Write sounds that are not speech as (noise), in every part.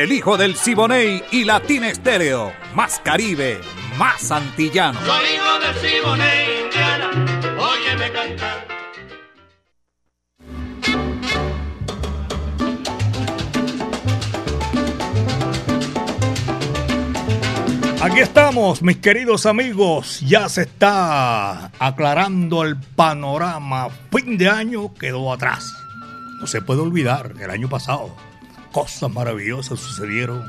El hijo del Siboney y Latina Estéreo. Más Caribe, más antillano. Soy hijo del Siboney, Indiana. Óyeme cantar. Aquí estamos, mis queridos amigos. Ya se está aclarando el panorama. Fin de año quedó atrás. No se puede olvidar el año pasado. Cosas maravillosas sucedieron.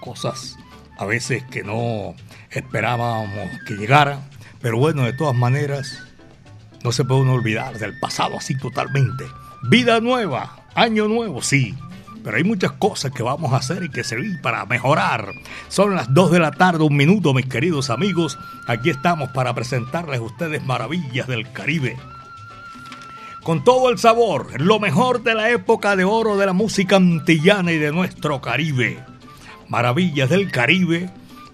Cosas a veces que no esperábamos que llegaran. Pero bueno, de todas maneras, no se puede uno olvidar del pasado así totalmente. Vida nueva, año nuevo, sí. Pero hay muchas cosas que vamos a hacer y que servir para mejorar. Son las 2 de la tarde, un minuto, mis queridos amigos. Aquí estamos para presentarles a ustedes maravillas del Caribe. Con todo el sabor, lo mejor de la época de oro de la música antillana y de nuestro Caribe. Maravillas del Caribe,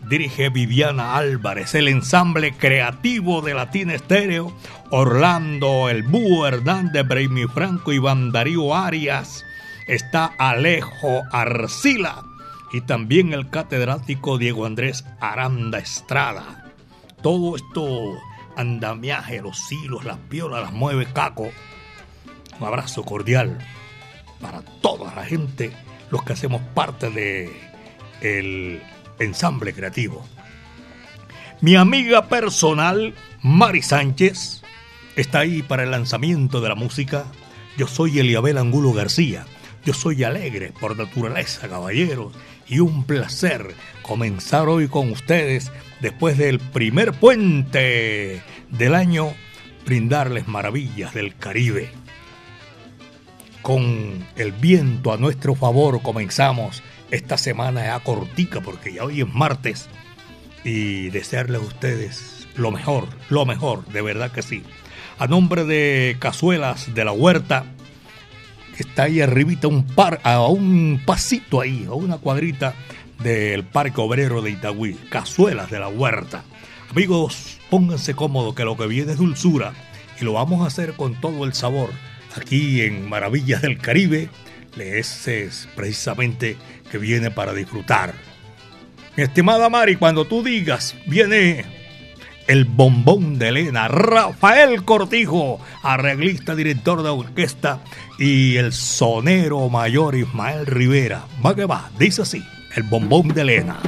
dirige Viviana Álvarez, el ensamble creativo de Latina Estéreo, Orlando El Búho Hernández, Braymi Franco, Iván Darío Arias, está Alejo Arcila y también el catedrático Diego Andrés Aranda Estrada. Todo esto andamiaje, los hilos, las piolas, las mueve Caco. Un abrazo cordial para toda la gente, los que hacemos parte de el ensamble creativo. Mi amiga personal, Mari Sánchez, está ahí para el lanzamiento de la música. Yo soy Eliabel Angulo García. Yo soy alegre por naturaleza, caballeros, y un placer comenzar hoy con ustedes después del primer puente del año, brindarles maravillas del Caribe. Con el viento a nuestro favor comenzamos esta semana ya cortica porque ya hoy es martes y desearles a ustedes lo mejor, lo mejor, de verdad que sí. A nombre de Cazuelas de la Huerta, está ahí arribita un par, a un pasito ahí, a una cuadrita del Parque Obrero de Itagüí, Cazuelas de la Huerta. Amigos, pónganse cómodos que lo que viene es dulzura y lo vamos a hacer con todo el sabor. Aquí en Maravillas del Caribe, ese es precisamente que viene para disfrutar. Mi estimada Mari, cuando tú digas, viene el bombón de Elena, Rafael Cortijo, arreglista, director de orquesta, y el sonero mayor Ismael Rivera. Va que va, dice así, el bombón de Elena.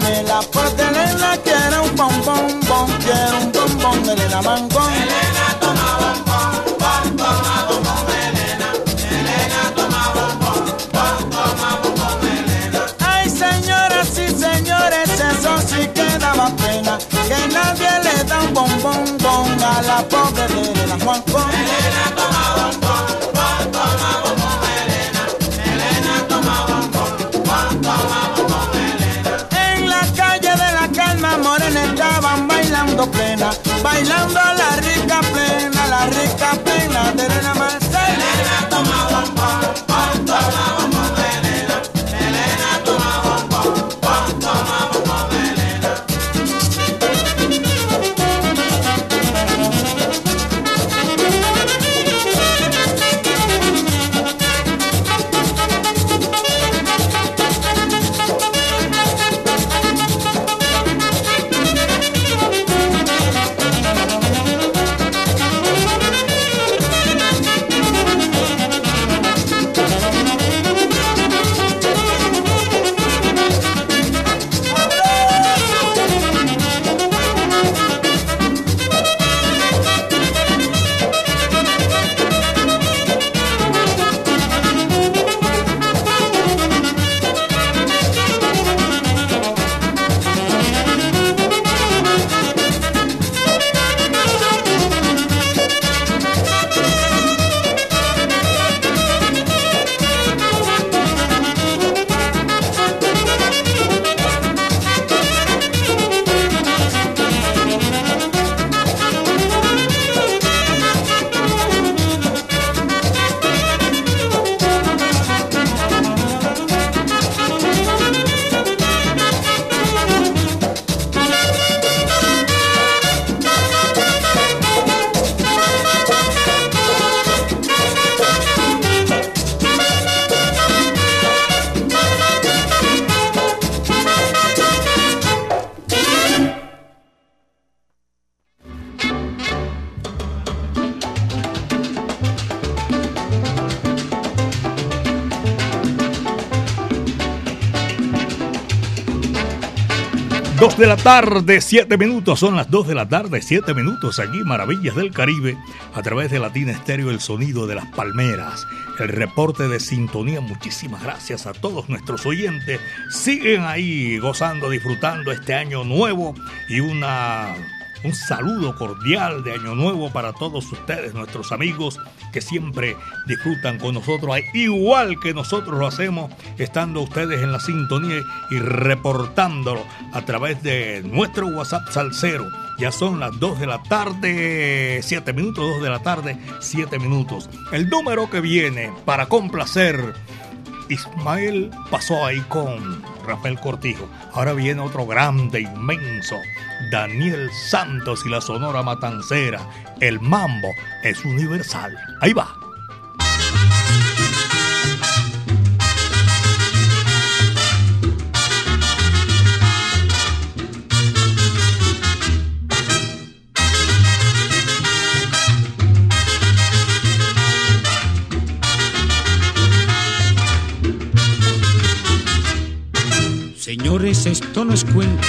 la parte Elena quiere un bombón, bon, quiere un bombón, Elena mangón. Elena toma bombón, bon, toma bombón, Elena. Elena toma bombón, bon, toma bombón, Elena. Ay señoras y señores, eso sí que daba pena, que nadie le da un bombón, bon a la pobre Elena Juancón. Elena toma bombón, bon, toma bombón. plena, bailando la rica plena, la rica plena de Reina Marcela. Negra toma bomba, bomba, de la tarde, 7 minutos. Son las 2 de la tarde, 7 minutos. Aquí, Maravillas del Caribe, a través de Latina Estéreo, el sonido de las palmeras. El reporte de sintonía. Muchísimas gracias a todos nuestros oyentes. Siguen ahí gozando, disfrutando este año nuevo y una un saludo cordial de Año Nuevo para todos ustedes, nuestros amigos que siempre disfrutan con nosotros, igual que nosotros lo hacemos, estando ustedes en la sintonía y reportándolo a través de nuestro WhatsApp Salcero. Ya son las 2 de la tarde, 7 minutos, 2 de la tarde, 7 minutos. El número que viene para complacer Ismael pasó ahí con Rafael Cortijo. Ahora viene otro grande, inmenso, Daniel Santos y la Sonora Matancera. El mambo es universal. Ahí va. Señores, esto no es cuento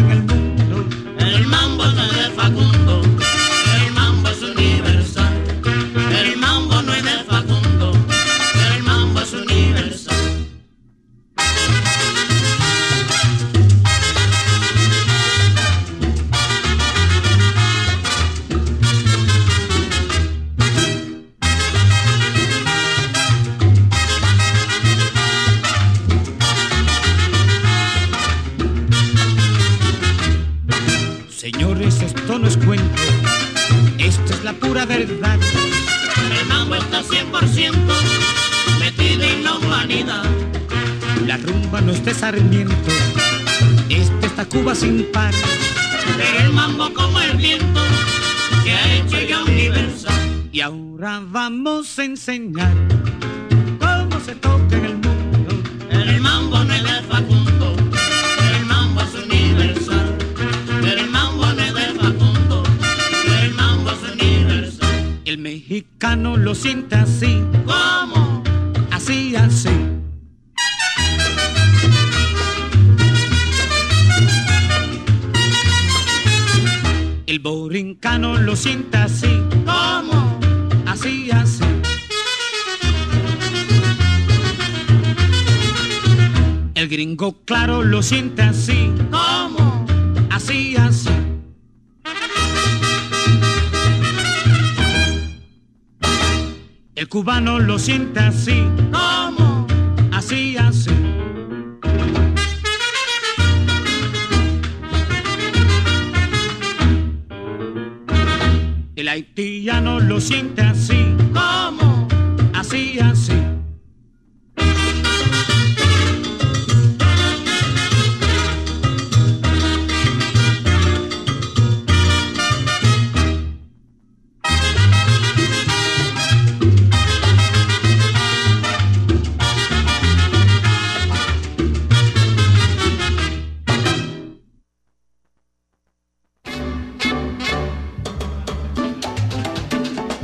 lo siente así.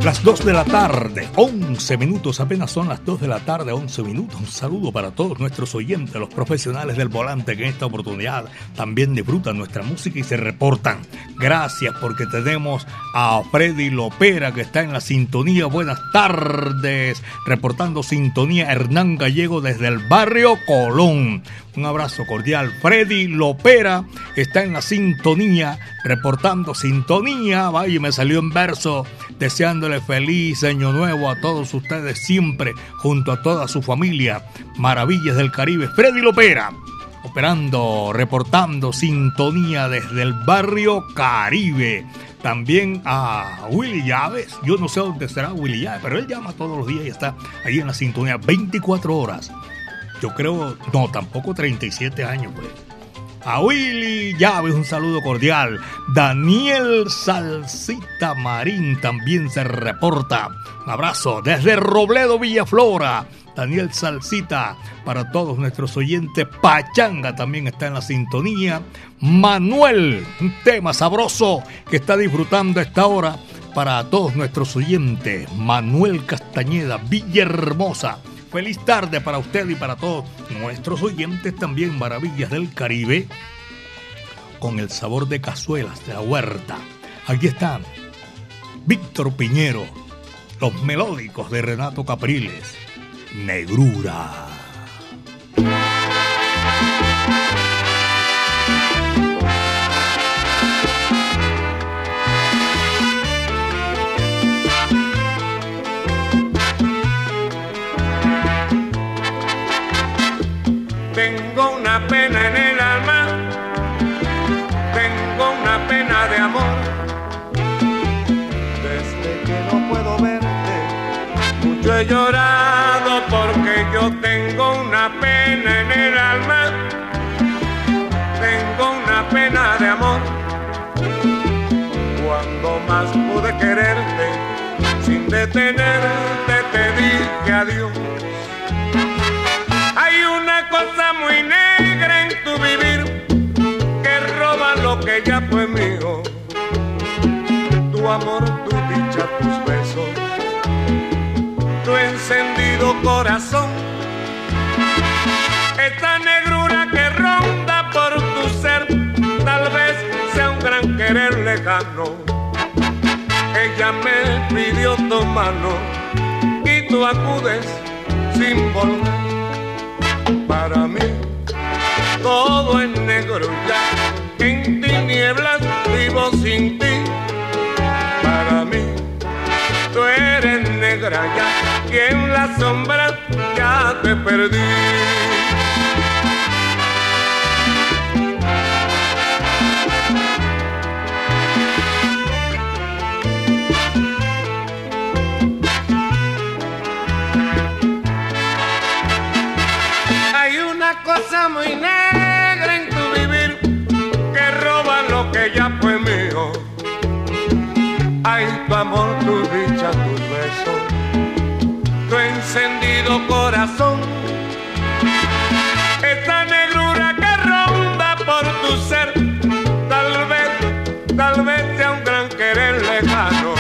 Las 2 de la tarde, 11 minutos, apenas son las 2 de la tarde, 11 minutos. Un saludo para todos nuestros oyentes, los profesionales del volante que en esta oportunidad también disfrutan nuestra música y se reportan. Gracias porque tenemos a Freddy Lopera que está en la sintonía. Buenas tardes, reportando sintonía Hernán Gallego desde el barrio Colón. Un abrazo cordial. Freddy Lopera está en la sintonía, reportando sintonía. Vaya, me salió en verso, deseándole feliz año nuevo a todos ustedes siempre, junto a toda su familia. Maravillas del Caribe. Freddy Lopera, operando, reportando sintonía desde el barrio Caribe. También a Willy Llaves. Yo no sé dónde será Willy Llaves, pero él llama todos los días y está ahí en la sintonía 24 horas. Yo creo, no, tampoco 37 años, pues. A Willy Llaves, un saludo cordial. Daniel Salsita Marín también se reporta. Un abrazo desde Robledo, Villaflora. Daniel Salsita, para todos nuestros oyentes. Pachanga también está en la sintonía. Manuel, un tema sabroso que está disfrutando esta hora para todos nuestros oyentes. Manuel Castañeda, Villahermosa. Feliz tarde para usted y para todos nuestros oyentes también, Maravillas del Caribe, con el sabor de cazuelas de la huerta. Aquí están Víctor Piñero, los melódicos de Renato Capriles, Negrura. Una pena en el alma, tengo una pena de amor. Desde que no puedo verte, mucho he llorado porque yo tengo una pena en el alma, tengo una pena de amor. Cuando más pude quererte, sin detenerte te dije adiós. Que ya fue mío. Tu amor, tu dicha, tus besos, tu encendido corazón. Esta negrura que ronda por tu ser, tal vez sea un gran querer lejano. Ella me pidió tu mano y tú acudes sin volver para mí todo es negro ya en tinieblas vivo sin ti. Para mí tú eres negra ya y en la sombra ya te perdí. Hay una cosa muy negra encendido corazón. Esta negrura que ronda por tu ser, tal vez, tal vez sea un gran querer lejano.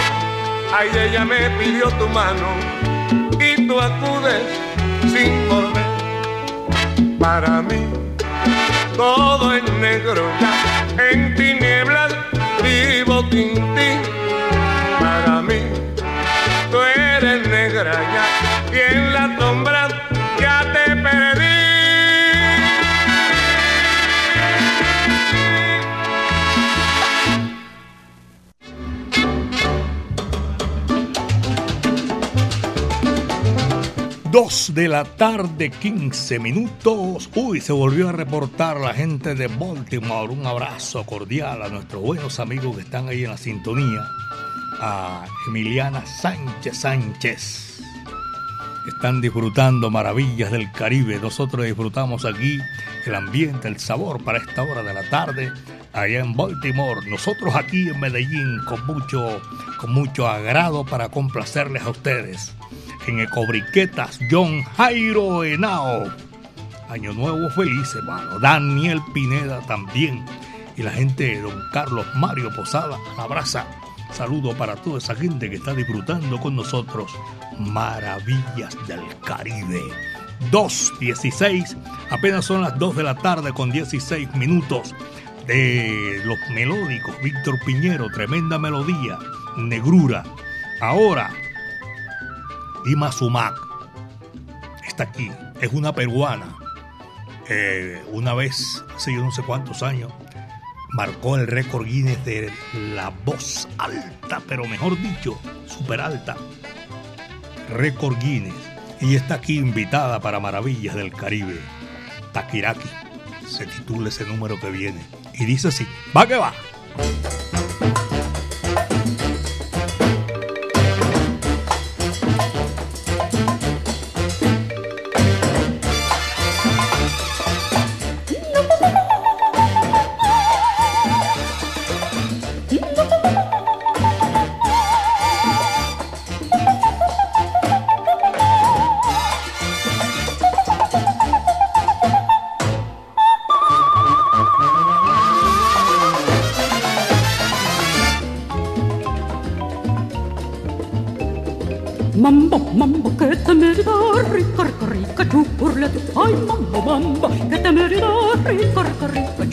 Ay, ella me pidió tu mano y tú acudes sin volver para mí todo es negro en tinieblas vivo sin 2 de la tarde, 15 minutos. Uy, se volvió a reportar la gente de Baltimore. Un abrazo cordial a nuestros buenos amigos que están ahí en la sintonía. A Emiliana Sánchez Sánchez. Están disfrutando maravillas del Caribe. Nosotros disfrutamos aquí el ambiente, el sabor para esta hora de la tarde allá en Baltimore. Nosotros aquí en Medellín con mucho, con mucho agrado para complacerles a ustedes en Ecobriquetas, John Jairo Henao. Año Nuevo feliz, hermano. Daniel Pineda también. Y la gente Don Carlos Mario Posada, a la brasa. Saludo para toda esa gente que está disfrutando con nosotros Maravillas del Caribe. 2.16, apenas son las 2 de la tarde con 16 minutos de los melódicos. Víctor Piñero, tremenda melodía, negrura. Ahora, Ima Sumac está aquí, es una peruana. Eh, una vez, hace yo no sé cuántos años, marcó el récord Guinness de la voz alta, pero mejor dicho, súper alta. Récord Guinness. Y está aquí invitada para Maravillas del Caribe. Takiraki. Se titula ese número que viene. Y dice así, va que va. Rica,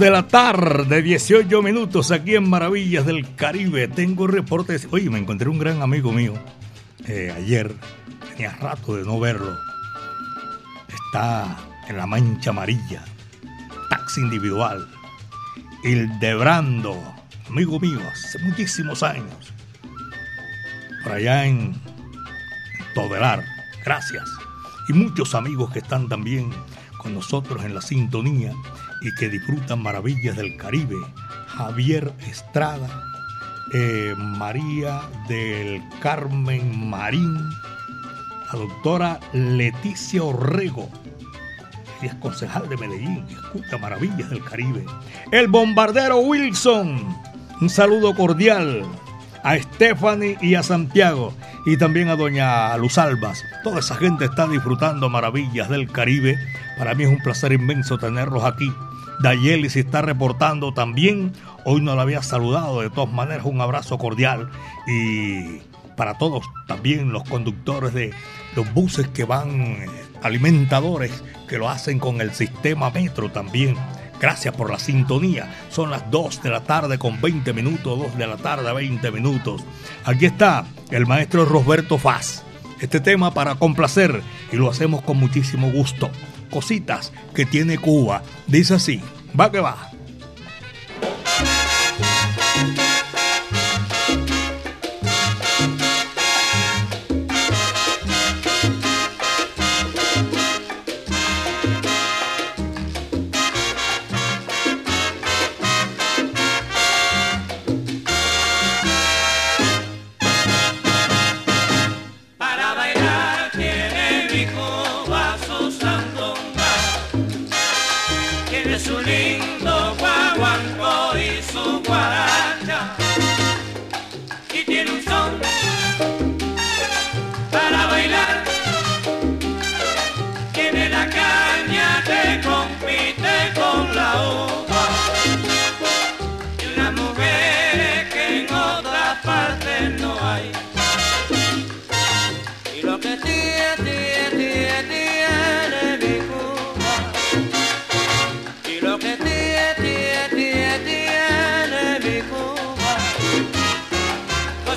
de la tarde, 18 minutos aquí en Maravillas del Caribe. Tengo reportes. Oye, me encontré un gran amigo mío eh, ayer. Tenía rato de no verlo. Está en la mancha amarilla. Taxi individual. Hildebrando. Amigo mío, hace muchísimos años. Por allá en, Todelar. Gracias. Y muchos amigos que están también con nosotros en la sintonía y que disfrutan maravillas del Caribe. Javier Estrada, eh, María del Carmen Marín, la doctora Leticia Orrego, ella es concejal de Medellín y escucha maravillas del Caribe. El bombardero Wilson, un saludo cordial a Stephanie y a Santiago y también a doña Luz Albas. Toda esa gente está disfrutando maravillas del Caribe. Para mí es un placer inmenso tenerlos aquí. Dayeli se está reportando también. Hoy no la había saludado. De todas maneras, un abrazo cordial. Y para todos también los conductores de los buses que van, eh, alimentadores, que lo hacen con el sistema metro también. Gracias por la sintonía. Son las 2 de la tarde con 20 minutos, 2 de la tarde 20 minutos. Aquí está el maestro Roberto Faz. Este tema para complacer y lo hacemos con muchísimo gusto. Cositas que tiene Cuba. Dice así, va que va.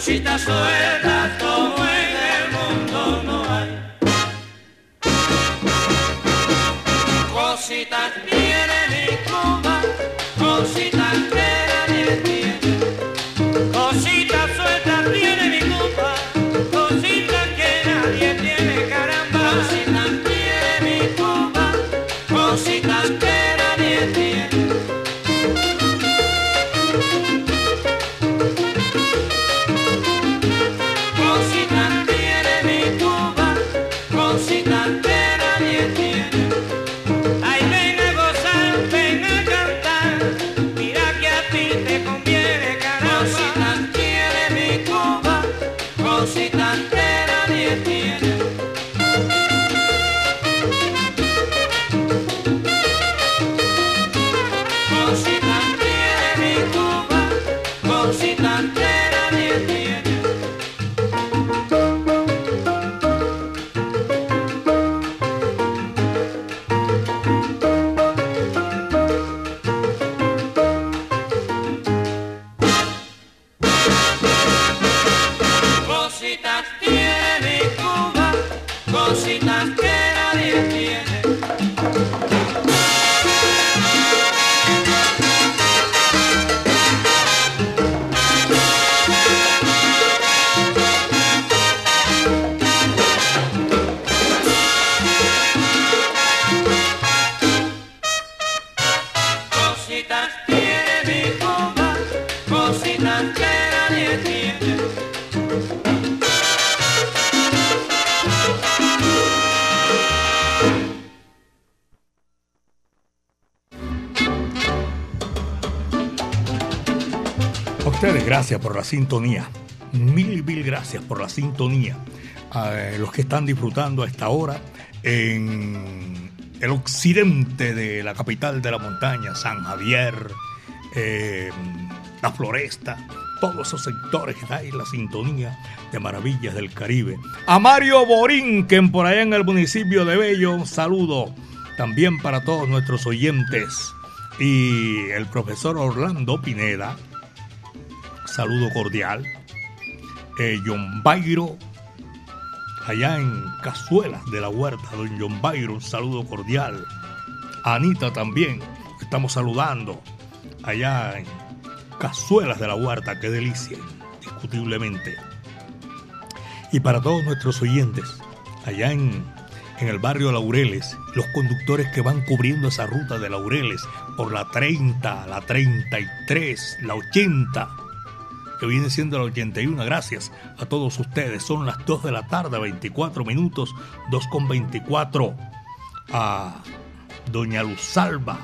Cositas sueltas sintonía. Mil, mil gracias por la sintonía. A los que están disfrutando a esta hora en el occidente de la capital de la montaña, San Javier, eh, la floresta, todos esos sectores que está ahí la sintonía de Maravillas del Caribe. A Mario Borinquen, por allá en el municipio de Bello, un saludo también para todos nuestros oyentes. Y el profesor Orlando Pineda, saludo cordial. Eh, John Bairo, allá en Cazuelas de la Huerta, don John Bairo, un saludo cordial. Anita también, estamos saludando allá en Cazuelas de la Huerta, qué delicia, indiscutiblemente. Y para todos nuestros oyentes, allá en, en el barrio Laureles, los conductores que van cubriendo esa ruta de Laureles por la 30, la 33, la 80, que viene siendo la 81. Gracias a todos ustedes. Son las 2 de la tarde, 24 minutos, 2 con 24. A Doña Luzalba,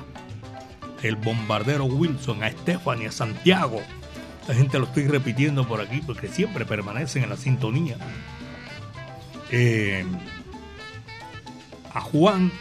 el bombardero Wilson, a Stephanie, a Santiago. La gente lo estoy repitiendo por aquí porque siempre permanecen en la sintonía. Eh, a Juan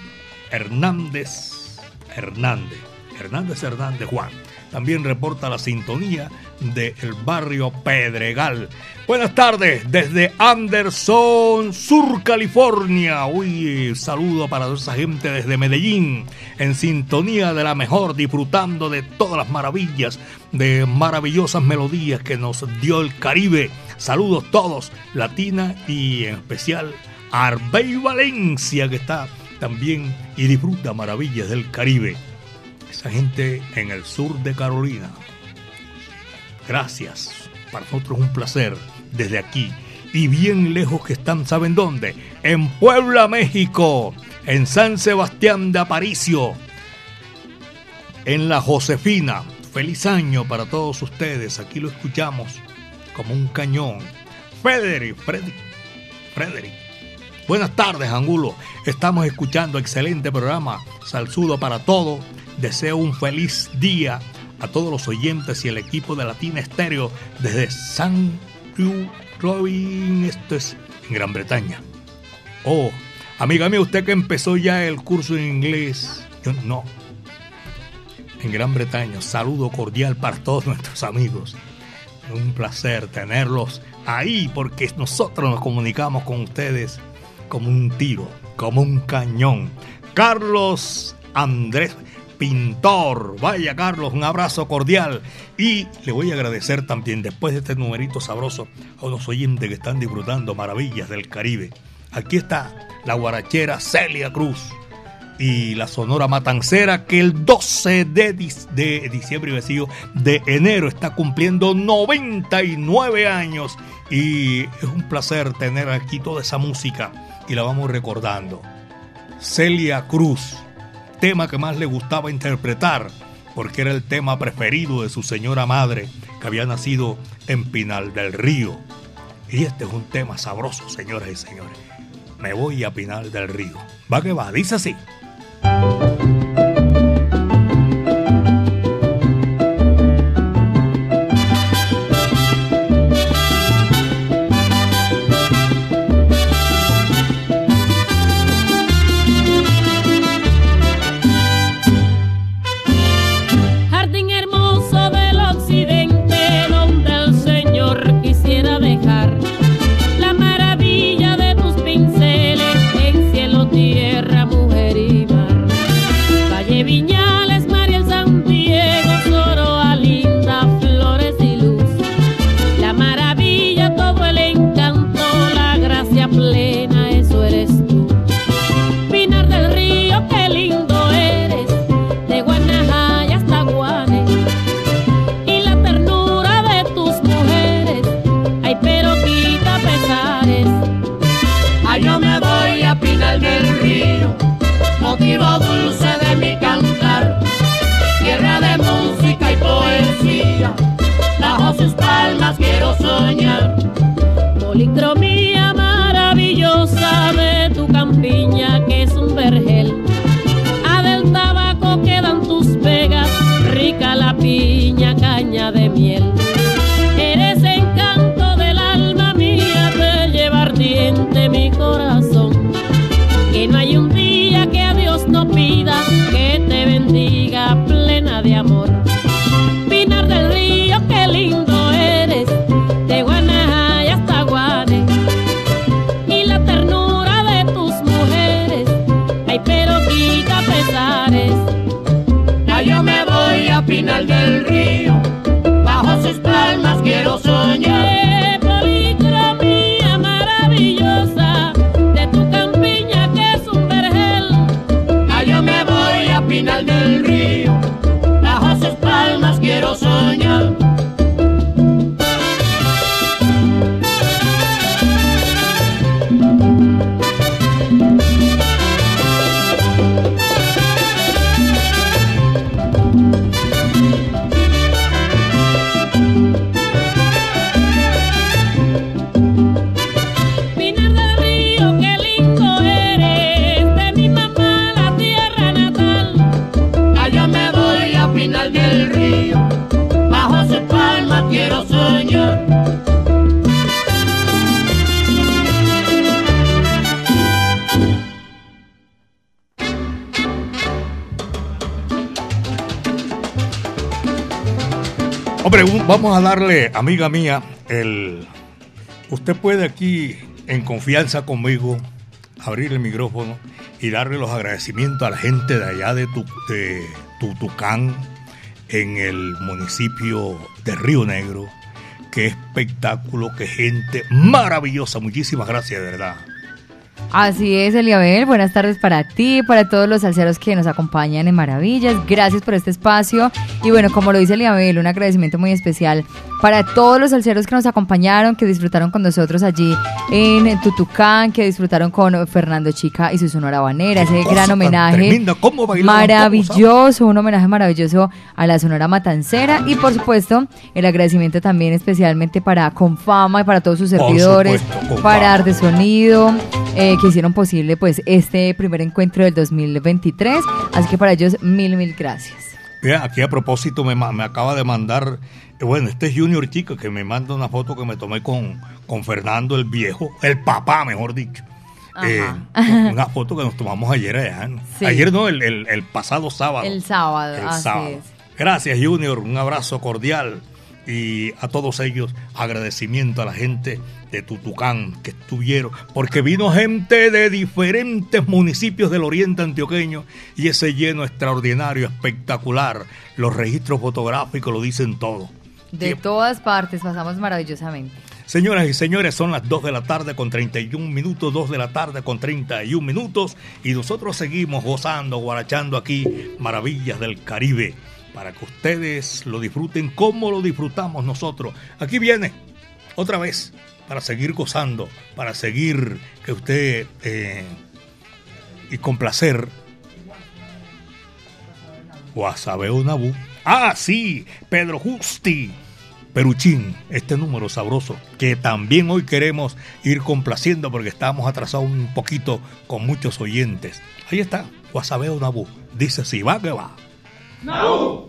Hernández Hernández. Hernández Hernández Juan. También reporta la sintonía del barrio Pedregal. Buenas tardes desde Anderson, Sur California. Uy, saludo para toda esa gente desde Medellín, en sintonía de la mejor, disfrutando de todas las maravillas, de maravillosas melodías que nos dio el Caribe. Saludos todos, Latina y en especial Arbey Valencia, que está también y disfruta maravillas del Caribe. Esa gente en el sur de Carolina. Gracias. Para nosotros un placer desde aquí. Y bien lejos que están, ¿saben dónde? En Puebla, México. En San Sebastián de Aparicio. En la Josefina. Feliz año para todos ustedes. Aquí lo escuchamos como un cañón. Frederick, Frederick, Frederick. Buenas tardes, Angulo. Estamos escuchando excelente programa. Salsudo para todo. Deseo un feliz día a todos los oyentes y el equipo de Latina Estéreo desde San Robin, esto es en Gran Bretaña. Oh, amiga mía, usted que empezó ya el curso en inglés, yo no. En Gran Bretaña, saludo cordial para todos (laughs) nuestros amigos. Un placer tenerlos ahí porque nosotros nos comunicamos con ustedes como un tiro, como un cañón. Carlos Andrés Pintor. Vaya Carlos, un abrazo cordial. Y le voy a agradecer también, después de este numerito sabroso, a unos oyentes que están disfrutando maravillas del Caribe. Aquí está la guarachera Celia Cruz y la Sonora Matancera que el 12 de, de diciembre, decir, de enero está cumpliendo 99 años y es un placer tener aquí toda esa música y la vamos recordando. Celia Cruz, tema que más le gustaba interpretar, porque era el tema preferido de su señora madre, que había nacido en Pinal del Río. Y este es un tema sabroso, señoras y señores. Me voy a Pinal del Río. Va que va, dice así. Hombre, vamos a darle, amiga mía, el. Usted puede aquí, en confianza conmigo, abrir el micrófono y darle los agradecimientos a la gente de allá de, tu, de Tutucán, en el municipio de Río Negro. Qué espectáculo, qué gente maravillosa. Muchísimas gracias, de verdad. Así es, Eliabel. Buenas tardes para ti, para todos los salseros que nos acompañan en Maravillas. Gracias por este espacio. Y bueno, como lo dice Eliabel, un agradecimiento muy especial para todos los salseros que nos acompañaron, que disfrutaron con nosotros allí en Tutucán, que disfrutaron con Fernando Chica y su Sonora Banera. Ese gran homenaje tremenda, cómo maravilloso, un homenaje maravilloso a la Sonora Matancera. Y por supuesto, el agradecimiento también especialmente para Confama y para todos sus servidores, supuesto, para Arte Sonido, eh, que hicieron posible pues este primer encuentro del 2023. Así que para ellos mil, mil gracias. Mira, aquí a propósito me, me acaba de mandar, eh, bueno, este es Junior Chico que me manda una foto que me tomé con, con Fernando el viejo, el papá, mejor dicho. Eh, (laughs) una foto que nos tomamos ayer allá. ¿no? Sí. Ayer no, el, el- el pasado sábado. El sábado, El así sábado. es. Gracias Junior, un abrazo cordial y a todos ellos agradecimiento a la gente de Tutucán que estuvieron, porque vino gente de diferentes municipios del oriente antioqueño y ese lleno extraordinario, espectacular. Los registros fotográficos lo dicen todo. De todas partes pasamos maravillosamente. Señoras y señores, son las 2 de la tarde con 31 minutos, 2 de la tarde con 31 minutos y nosotros seguimos gozando, guarachando aquí maravillas del Caribe para que ustedes lo disfruten como lo disfrutamos nosotros. Aquí viene otra vez para seguir gozando, para seguir que usted eh, y complacer. Guasabeo Nabú. Ah, sí, Pedro Justi. Peruchín, este número sabroso, que también hoy queremos ir complaciendo porque estamos atrasados un poquito con muchos oyentes. Ahí está, Guasabeo Nabú. Dice si va que va. Guasabeo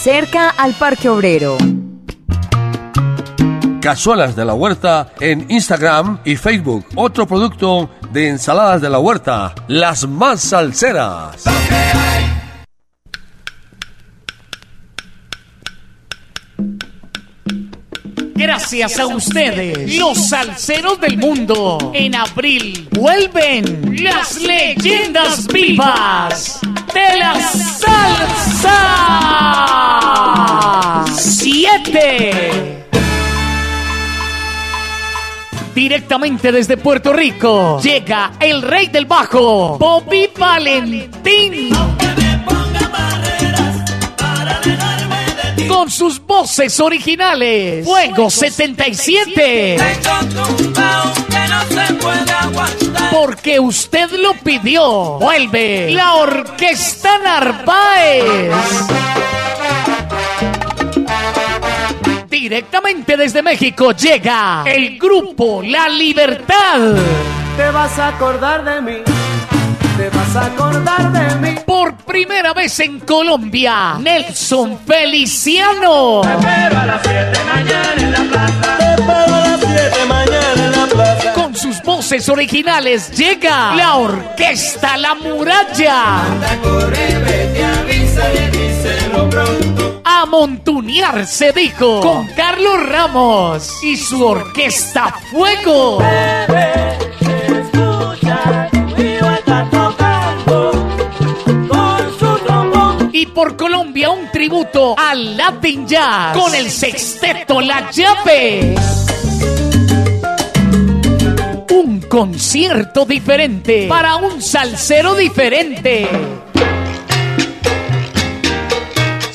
cerca al Parque Obrero. Cazuelas de la Huerta en Instagram y Facebook. Otro producto de ensaladas de la huerta, las más salseras. Gracias a ustedes, los salseros del mundo. En abril vuelven las leyendas vivas de la salsa. Directamente desde Puerto Rico llega el rey del bajo, Bobby Valentín. Con sus voces originales, Fuego 77. Porque usted lo pidió. Vuelve la Orquesta Narváez. Directamente desde México llega el grupo La Libertad. Te vas a acordar de mí. Te vas a acordar de mí. Por primera vez en Colombia, Nelson Feliciano. Te espero a las 7 mañana en la plaza. Te espero a las 7 mañana en la plaza. Con sus voces originales llega la orquesta La Muralla. Anda, corre, vete, avísale, díselo pronto. A montunear se dijo con Carlos Ramos y su orquesta Fuego. Y por Colombia un tributo al Latin Jazz con el sexteto La Llave. Un concierto diferente para un salsero diferente.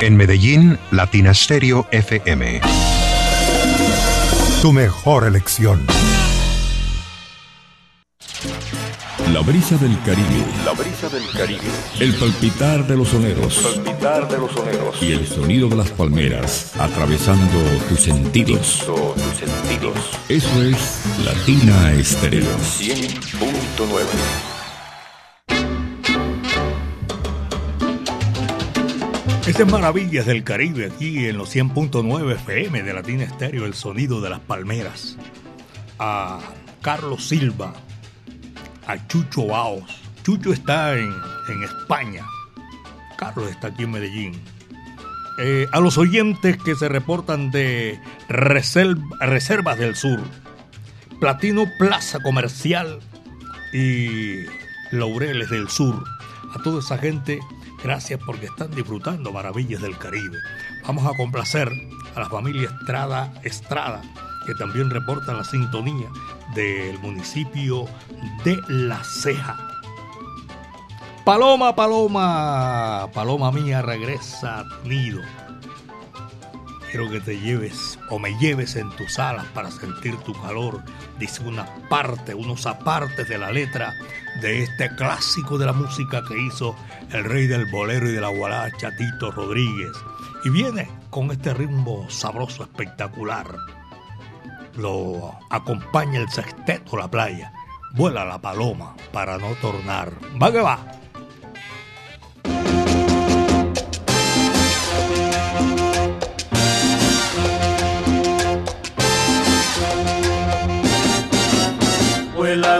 En Medellín, Latina Stereo FM. Tu mejor elección. La brisa del Caribe. La brisa del Caribe. El palpitar de los soneros. Palpitar de los soneros. Y el sonido de las palmeras atravesando tus sentidos. tus sentidos. Eso es Latina Estéreo. 100.9. Estas es Maravillas del Caribe aquí en los 100.9 FM de Latina Estéreo, el sonido de las palmeras. A Carlos Silva, a Chucho Baos. Chucho está en, en España. Carlos está aquí en Medellín. Eh, a los oyentes que se reportan de Reserv- Reservas del Sur, Platino Plaza Comercial y Laureles del Sur. A toda esa gente, gracias porque están disfrutando maravillas del Caribe. Vamos a complacer a la familia Estrada Estrada, que también reportan la sintonía del municipio de La Ceja. Paloma, paloma, paloma mía, regresa nido. Quiero que te lleves o me lleves en tus alas para sentir tu calor. Dice una parte, unos apartes de la letra de este clásico de la música que hizo el rey del bolero y de la guaracha, Tito Rodríguez. Y viene con este ritmo sabroso, espectacular. Lo acompaña el sexteto La Playa. Vuela la paloma para no tornar. Va que va.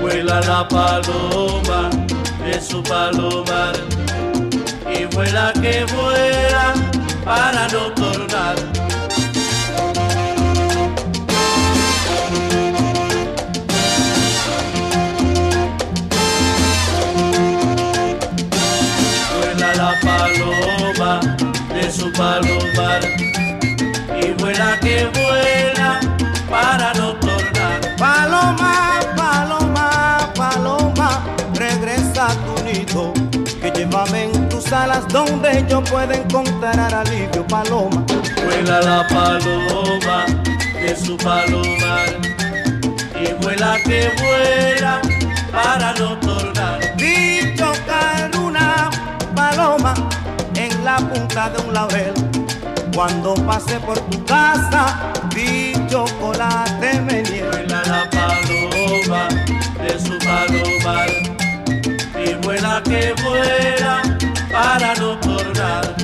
Vuela la paloma de su palomar y vuela que vuela para no tornar. Vuela la paloma de su palomar y vuela que vuela para no llévame en tus alas donde yo pueda encontrar alivio, paloma. Vuela la paloma de su palomar y vuela que vuela para no tornar. Vi chocar una paloma en la punta de un laurel. Cuando pasé por tu casa, vi chocolate me Vuela la paloma de su palomar y vuela que vuela para no tornar.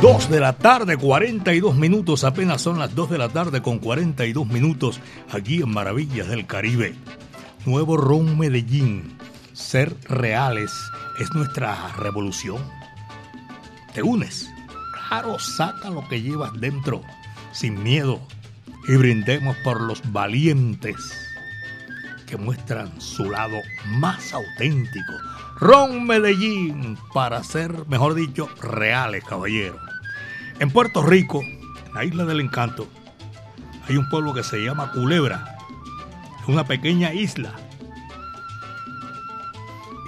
Dos de la tarde, 42 minutos, apenas son las 2 de la tarde con 42 minutos aquí en Maravillas del Caribe. Nuevo Ron Medellín, ser reales es nuestra revolución. ¿Te unes? Claro, saca lo que llevas dentro, sin miedo, y brindemos por los valientes que muestran su lado más auténtico. Ron Medellín, para ser, mejor dicho, reales, caballero. En Puerto Rico, la isla del encanto, hay un pueblo que se llama Culebra. Una pequeña isla.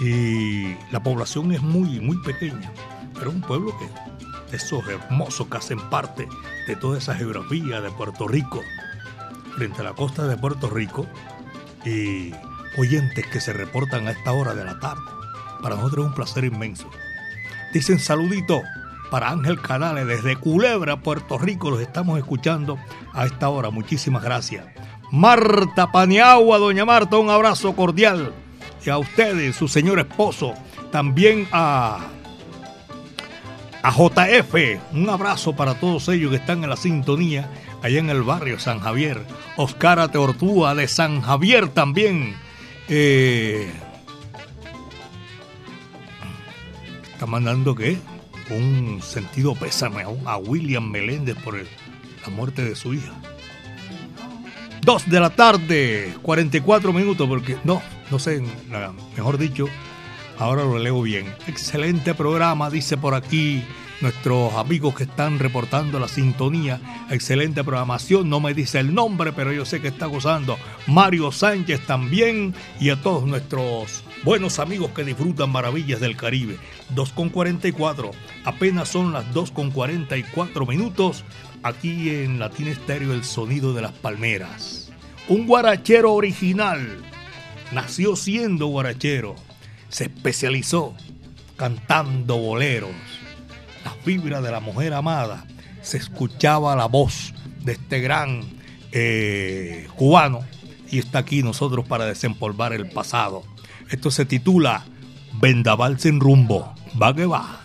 Y la población es muy, muy pequeña. Pero un pueblo que, esos hermosos que hacen parte de toda esa geografía de Puerto Rico, frente a la costa de Puerto Rico, y oyentes que se reportan a esta hora de la tarde. Para nosotros es un placer inmenso. Dicen saludito para Ángel Canales desde Culebra, Puerto Rico. Los estamos escuchando a esta hora. Muchísimas gracias. Marta Paniagua, doña Marta, un abrazo cordial. Y a ustedes, su señor esposo. También a, a JF, un abrazo para todos ellos que están en la sintonía allá en el barrio San Javier. Oscar Ateortúa de San Javier también. Eh, está mandando que un sentido pésame a, William Meléndez por la muerte de su hija. Dos de la tarde, 44 minutos, porque no, no sé, mejor dicho, ahora lo leo bien. Excelente programa, dice por aquí nuestros amigos que están reportando la sintonía. Excelente programación, no me dice el nombre, pero yo sé que está gozando. Mario Sánchez también y a todos nuestros buenos amigos que disfrutan maravillas del Caribe. 2 con 44, apenas son las 2 con 44 minutos aquí en Latin Estéreo El Sonido de las Palmeras. Un guarachero original, nació siendo guarachero, se especializó cantando boleros. La fibra de la mujer amada, se escuchaba la voz de este gran eh, cubano y está aquí nosotros para desempolvar el pasado. Esto se titula Vendaval sin rumbo. Va que va.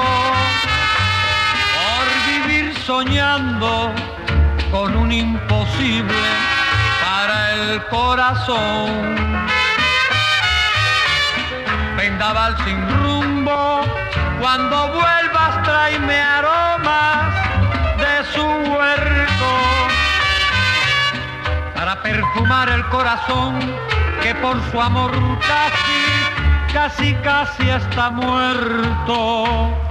soñando con un imposible para el corazón. Vendaval sin rumbo, cuando vuelvas tráeme aromas de su huerto para perfumar el corazón que por su amor casi, casi, casi está muerto.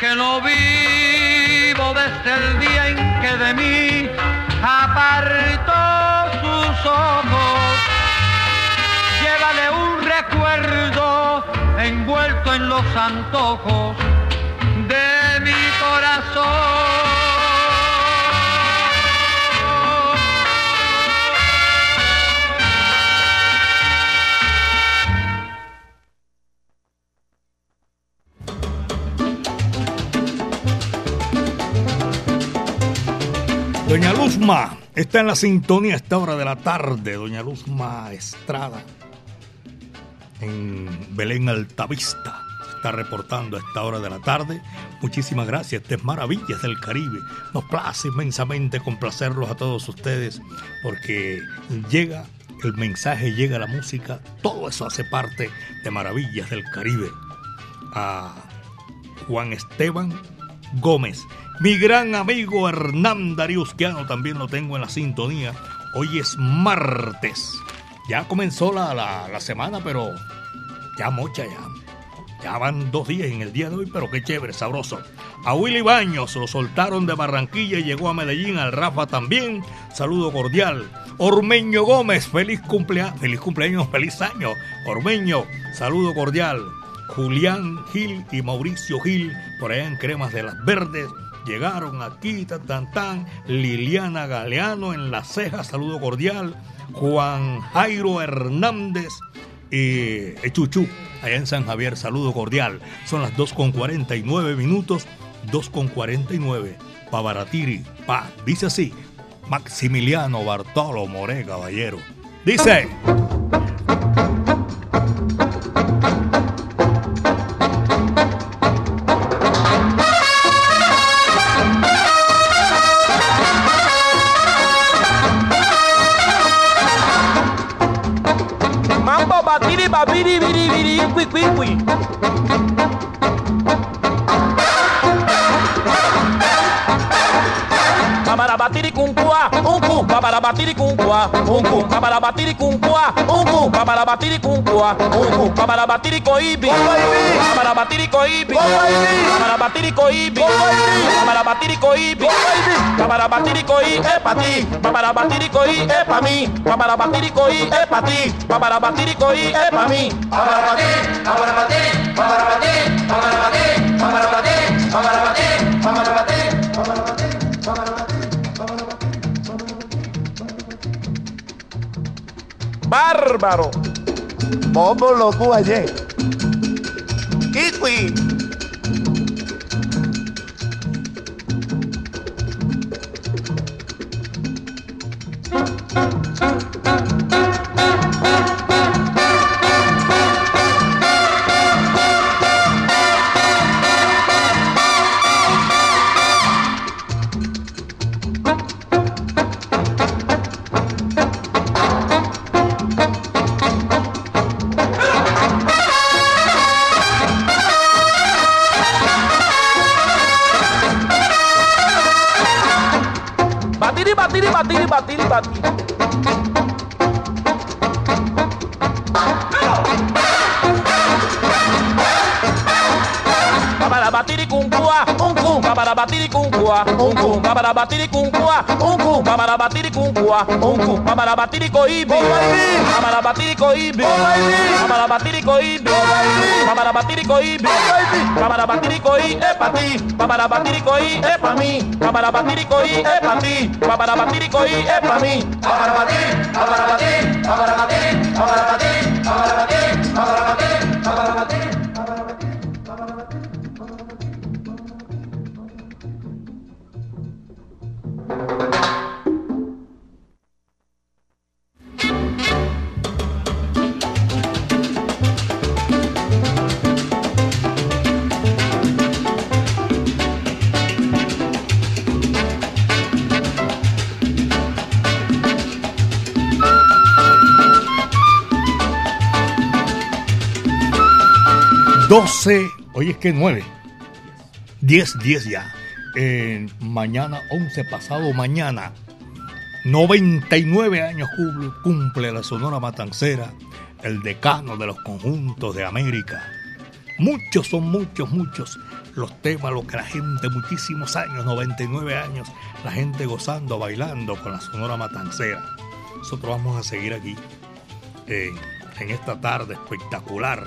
Que no vivo desde el día en que de mí apartó sus ojos. Llévale un recuerdo envuelto en los antojos está en la sintonía a esta hora de la tarde. Doña Luzma Estrada en Belén Altavista. Está reportando a esta hora de la tarde. Muchísimas gracias. Estas maravillas del Caribe. Nos place inmensamente complacerlos a todos ustedes porque llega el mensaje, llega la música. Todo eso hace parte de Maravillas del Caribe. A Juan Esteban Gómez. Mi gran amigo Hernán Dariusquiano también lo tengo en la sintonía. Hoy es martes. Ya comenzó la, la, la semana, pero ya mocha ya. Ya van dos días en el día de hoy, pero qué chévere, sabroso. A Willy Baños lo soltaron de Barranquilla y llegó a Medellín. Al Rafa también. Saludo cordial. Ormeño Gómez, feliz cumpleaños, feliz cumpleaños, feliz año. Ormeño, saludo cordial. Julián Gil y Mauricio Gil, por allá en Cremas de las Verdes, llegaron aquí, tan, tan, tan. Liliana Galeano en las cejas, saludo cordial. Juan Jairo Hernández y Chuchu, allá en San Javier, saludo cordial. Son las 2 con 49 minutos, 2 con 49. Pa Baratiri, pa, dice así, Maximiliano Bartolo More, caballero. Dice. ba bidi bidi bidi, quick, quick, quick. Kwi. Mamara batiricuncuá, un cum pa para batiricuncuá, un cum pa para batiricuncuá, un cum pa para batiricuncuá, un cum pa para batiricoibi, pa para batiricoibi, pa para batiricoibi, pa para batiricoibi, pa para batiricoí, es pa ti, pa para batiricoí, es pa mí, pa para batiricoí, es pa ti, pa para batiricoí, es pa mí. Pa para batir, pa para batir, pa para batir, pa para batir, pa para batir, pa para batir, pa para batir, pa para batir, pa para Bárbaro. Bobo loco ayer. Kiwi. Cuncua, un cum, para batiri cuncua, un cum, para batiri cuncua, un cum, para batiri coibi, para batiri coibi, para batiri coibi, para batiri coibi, para batiri coí, es pa ti, para batiri coí, es pa mí, para batiri coí, es pa ti, para batiri coí, es pa mí, para batir, para batir, para batir, para batir, para batir, para batir, para batir. Doce, hoy es que 9, 10, 10 ya. Mañana, 11 pasado mañana, 99 años cumple, cumple la Sonora Matancera, el decano de los conjuntos de América. Muchos son muchos, muchos los temas, lo que la gente, muchísimos años, 99 años, la gente gozando, bailando con la Sonora Matancera. Nosotros vamos a seguir aquí eh, en esta tarde espectacular,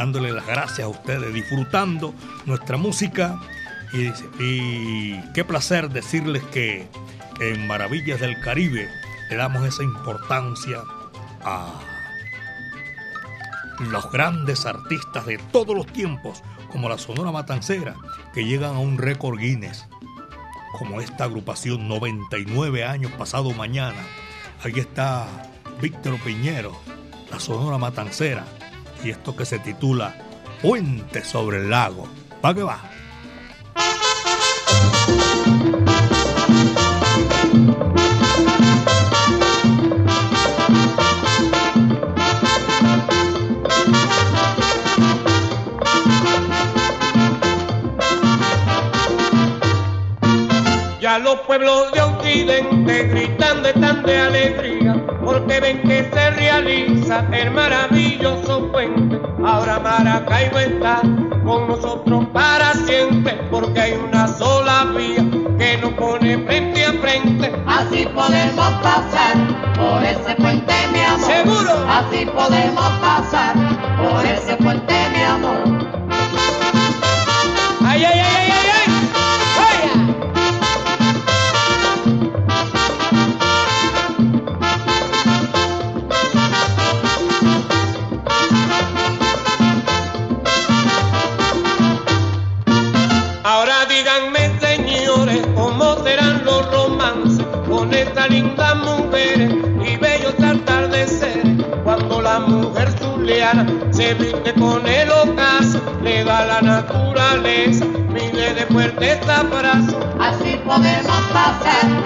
dándole las gracias a ustedes, disfrutando nuestra música y, qué placer decirles que en Maravillas del Caribe le damos esa importancia a los grandes artistas de todos los tiempos, como la Sonora Matancera, que llegan a un récord Guinness, como esta agrupación 99 años pasado mañana. Aquí está Víctor Piñero, la Sonora Matancera, y esto que se titula Puente sobre el lago. ¿Va que va? Ya los pueblos de Occidente gritan de alegría porque ven que se realiza el maravilloso. Ahora Maracaibo está con nosotros para siempre porque hay una sola vía que nos pone frente a frente. Así podemos pasar por ese puente, mi amor. ¿Seguro? Así podemos pasar se viste con el ocaso, le da la naturaleza, mide de fuerte abrazo. Así podemos pasar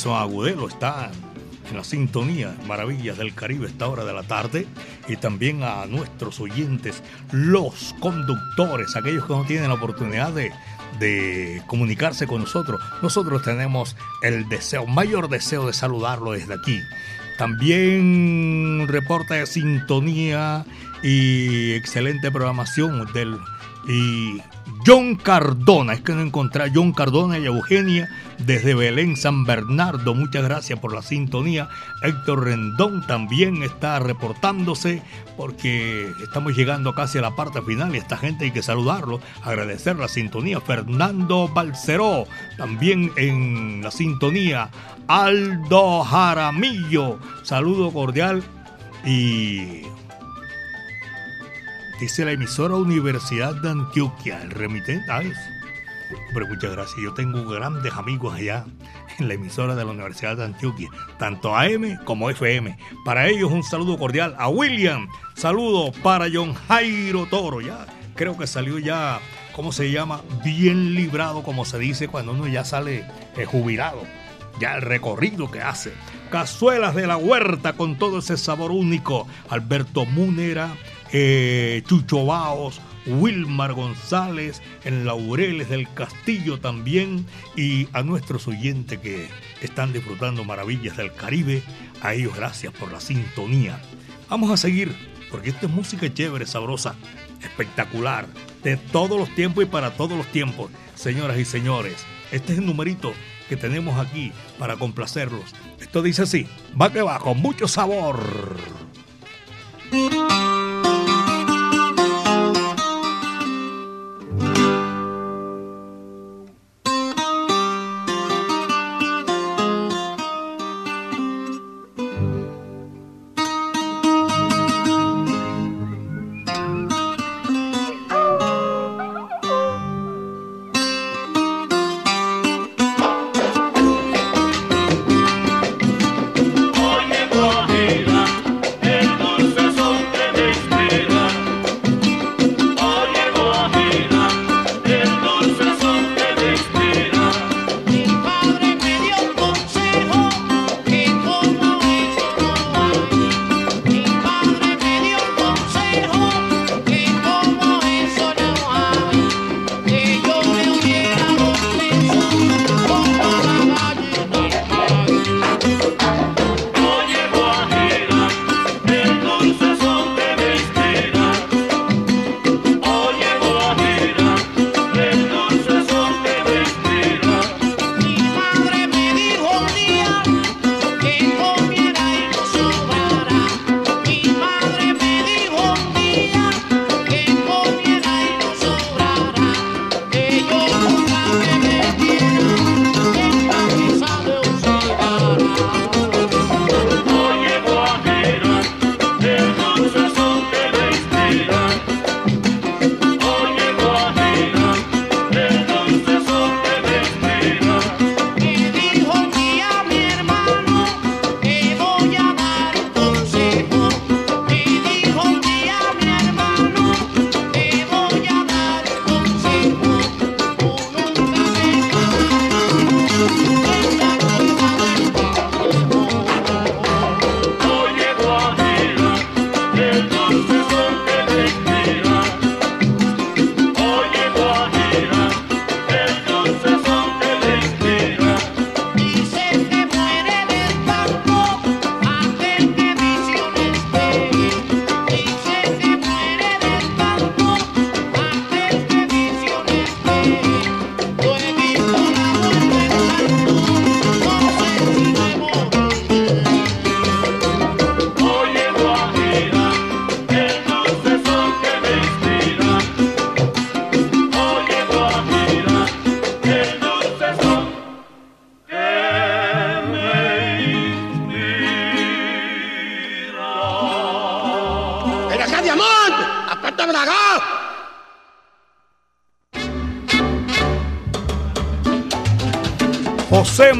Edinson Agudelo, está en la sintonía Maravillas del Caribe esta hora de la tarde y también a nuestros oyentes, los conductores, aquellos que no tienen la oportunidad de, de comunicarse con nosotros. Nosotros tenemos el deseo, mayor deseo de saludarlo desde aquí. También reporta de sintonía y excelente programación del y John Cardona, es que no encontré a John Cardona y Eugenia desde Belén, San Bernardo. Muchas gracias por la sintonía. Héctor Rendón también está reportándose porque estamos llegando casi a la parte final y esta gente hay que saludarlo, agradecer la sintonía. Fernando Balceró también en la sintonía. Aldo Jaramillo, saludo cordial y dice la emisora Universidad de Antioquia, el remitente. Ay, pero muchas gracias. Yo tengo grandes amigos allá en la emisora de la Universidad de Antioquia, tanto AM como FM. Para ellos un saludo cordial a William. Saludo para John Jairo Toro. Ya creo que salió ya, ¿cómo se llama? Bien librado, como se dice cuando uno ya sale eh, jubilado. Ya el recorrido que hace. Cazuelas de la huerta con todo ese sabor único. Alberto Múnera, eh, Chucho Baos, Wilmar González, en Laureles del Castillo también, y a nuestros oyentes que están disfrutando maravillas del Caribe, a ellos gracias por la sintonía. Vamos a seguir, porque esta es música chévere, sabrosa, espectacular, de todos los tiempos y para todos los tiempos, señoras y señores. Este es el numerito que tenemos aquí para complacerlos. Esto dice así, va que va, con mucho sabor.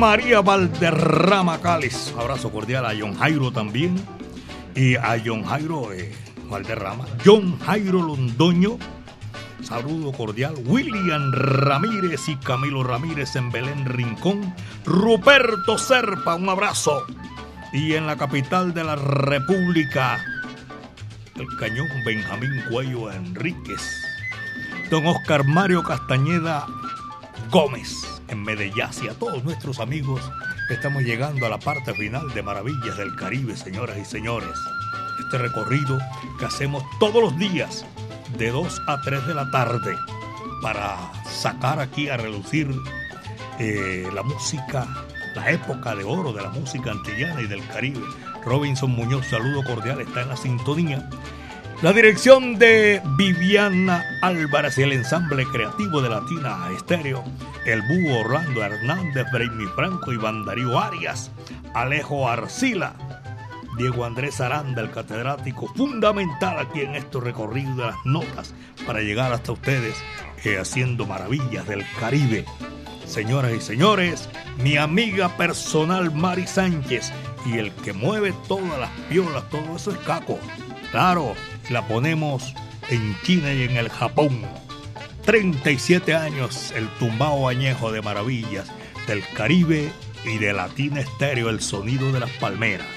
María Valderrama Cáliz. Abrazo cordial a John Jairo también. Y a John Jairo eh, Valderrama. John Jairo Londoño. Saludo cordial. William Ramírez y Camilo Ramírez en Belén Rincón. Ruperto Serpa, un abrazo. Y en la capital de la República, el cañón Benjamín Cuello Enríquez. Don Oscar Mario Castañeda Gómez en Medellín y a todos nuestros amigos. Estamos llegando a la parte final de Maravillas del Caribe, señoras y señores. Este recorrido que hacemos todos los días de 2 a 3 de la tarde para sacar aquí a relucir eh, la música, la época de oro de la música antillana y del Caribe. Robinson Muñoz, saludo cordial, está en la sintonía. La dirección de Viviana Álvarez y el ensamble creativo de Latina Estéreo, el búho Orlando Hernández, Brainy Franco, Iván Darío Arias, Alejo Arcila, Diego Andrés Aranda, el catedrático fundamental aquí en estos recorridos de las notas para llegar hasta ustedes eh, haciendo maravillas del Caribe. Señoras y señores, mi amiga personal Mari Sánchez y el que mueve todas las piolas, todo eso es Caco. Claro, la ponemos en China y en el Japón. 37 años, el tumbao añejo de maravillas del Caribe y de Latina Estéreo, el sonido de las palmeras.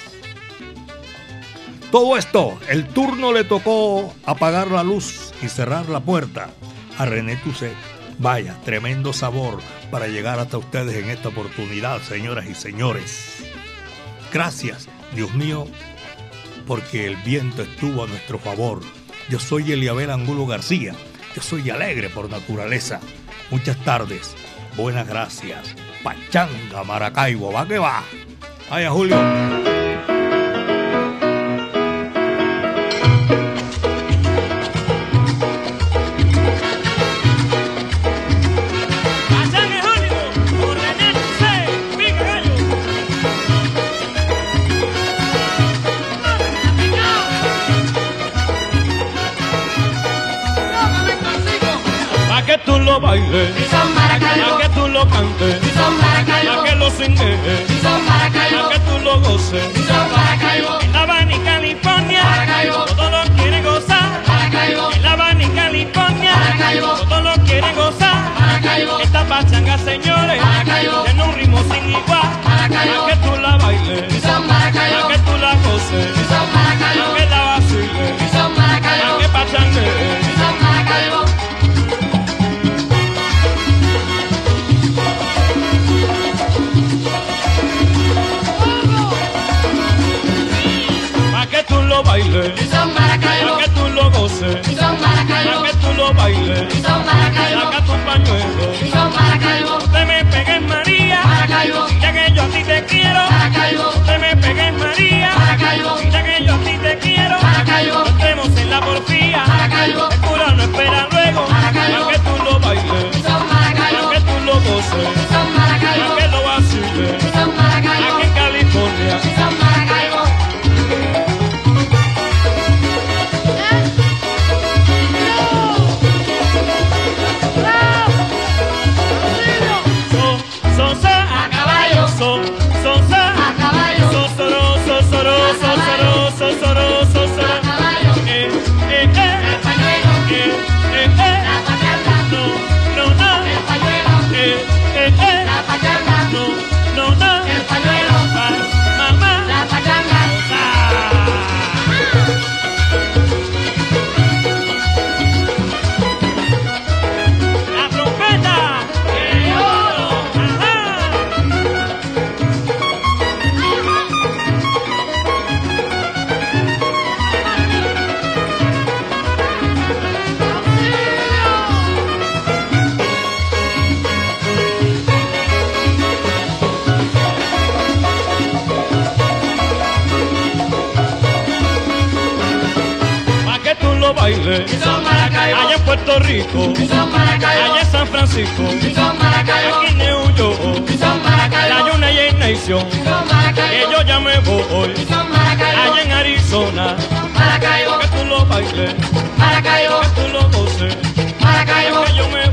Todo esto, el turno le tocó apagar la luz y cerrar la puerta a René Tuset. Vaya, tremendo sabor para llegar hasta ustedes en esta oportunidad, señoras y señores. Gracias, Dios mío, porque el viento estuvo a nuestro favor. Yo soy Eliabel Angulo García. Yo soy alegre por naturaleza. Muchas tardes. Buenas gracias. Pachanga, Maracaibo, va que va. Vaya, Julio. Pa' que tú lo goces. En La Habana y California, todos lo quieren gozar. En La Habana y California, todos lo quieren gozar. Esta pachanga, señores, tiene un ritmo sin igual. Pa' que tú la bailes, pa' que tú la goces, tu pañuelo. Usted me pegue en María, ya que yo a ti te quiero. Usted me pegue en María, ya que yo a ti te quiero. Nos vemos en la porfía, el cura no espera luego. Pa' que tú lo bailes, pa' que tú lo goces, pa' que lo Puerto Rico, allá en San Francisco, aquí en New York, la United Nation, que yo ya me voy, allá en Arizona, que tú lo bailes, que tú lo goces, que yo me voy,